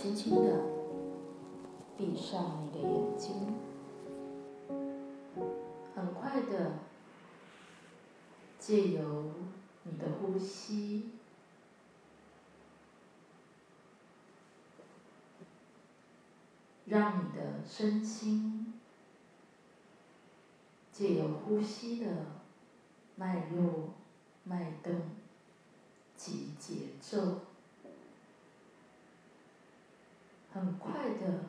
轻轻的闭上你的眼睛，很快的借由你的呼吸，让你的身心借由呼吸的脉络、脉动及节奏。很快的，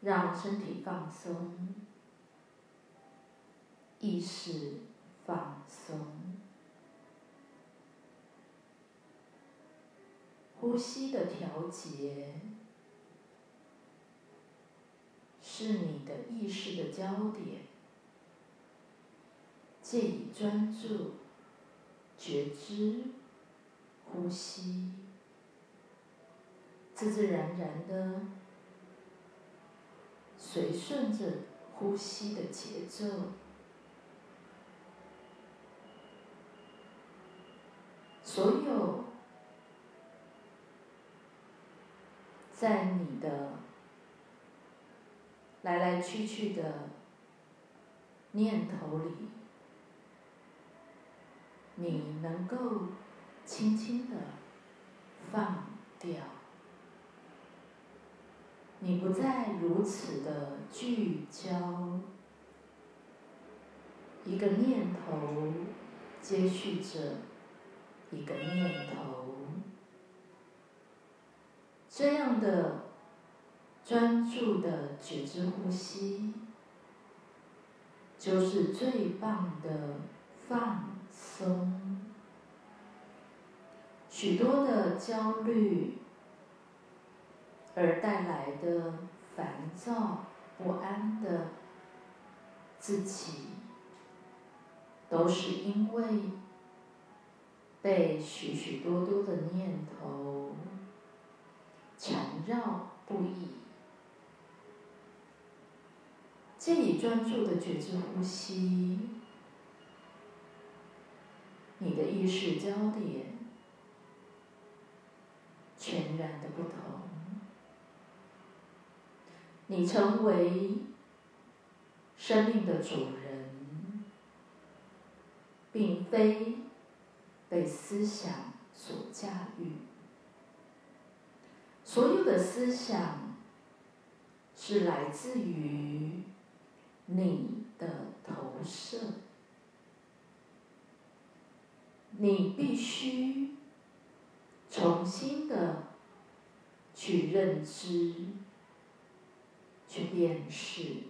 让身体放松，意识放松，呼吸的调节是你的意识的焦点，借以专注、觉知呼吸。自自然然的随顺着呼吸的节奏，所有在你的来来去去的念头里，你能够轻轻的放掉。你不再如此的聚焦，一个念头接续着一个念头，这样的专注的觉知呼吸，就是最棒的放松。许多的焦虑。而带来的烦躁不安的自己，都是因为被许许多多的念头缠绕不已。借以专注的觉知呼吸，你的意识焦点全然的不同。你成为生命的主人，并非被思想所驾驭。所有的思想是来自于你的投射，你必须重新的去认知。去辨识，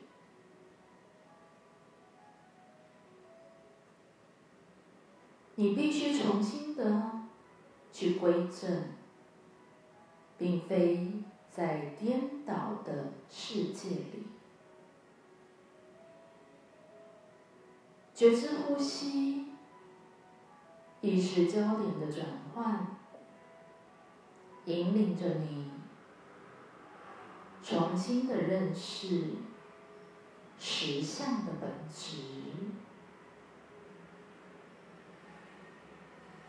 你必须重新的去归正，并非在颠倒的世界里。觉知呼吸，意识焦点的转换，引领着你。重新的认识实相的本质，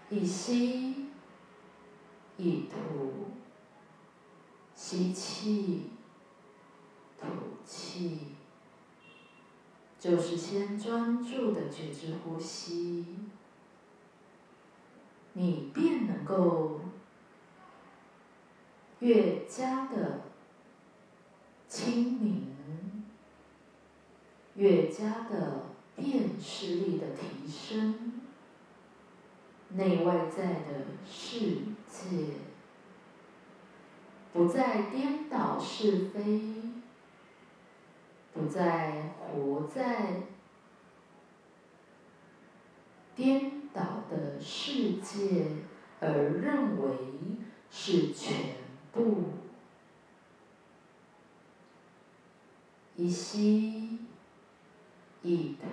一吸一吐，吸气吐气，就是先专注的觉知呼吸，你便能够越加的。清明，越加的辨识力的提升，内外在的世界，不再颠倒是非，不再活在颠倒的世界而认为是全部。一吸一吐，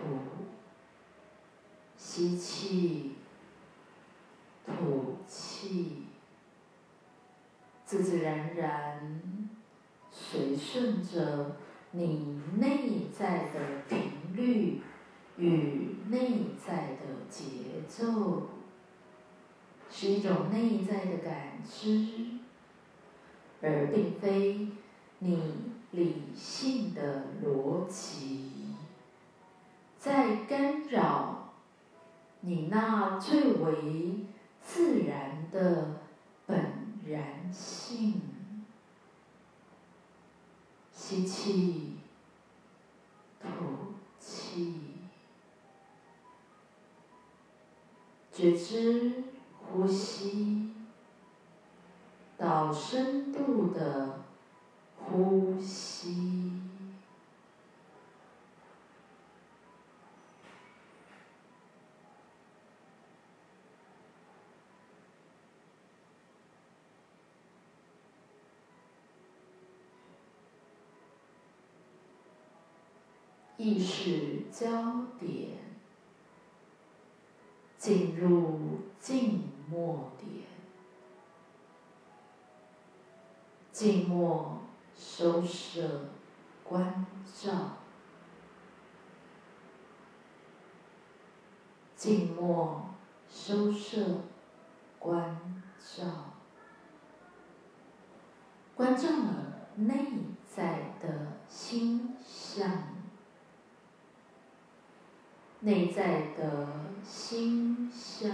吸气吐气，自自然然随顺着你内在的频率与内在的节奏，是一种内在的感知而并非你理性的你那最为自然的本然性。吸气，吐气，觉知呼吸。到深度的呼吸，意识焦点进入静默点。静默收摄关照，静默收摄关照，关照了内在的心相，内在的心相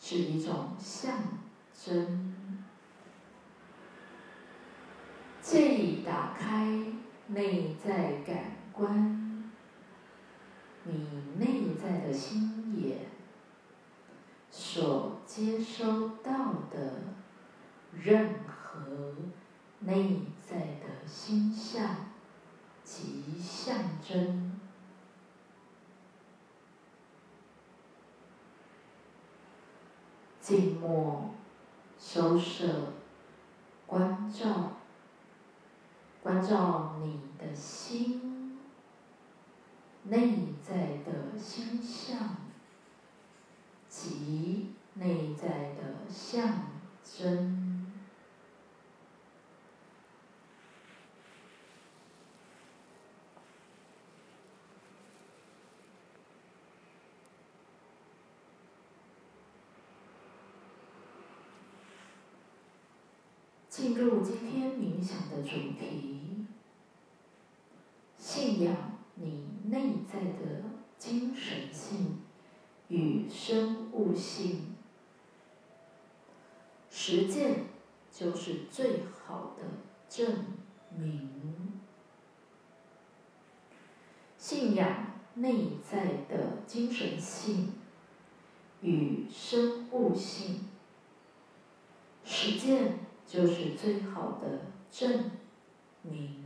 是一种象征。借以打开内在感官，你内在的心眼所接收到的任何内在的心象及象征，静默收摄关照。关照你的心，内在的心象及内在的象征，进入今天冥想的主题。信仰你内在的精神性与生物性，实践就是最好的证明。信仰内在的精神性与生物性，实践就是最好的证明。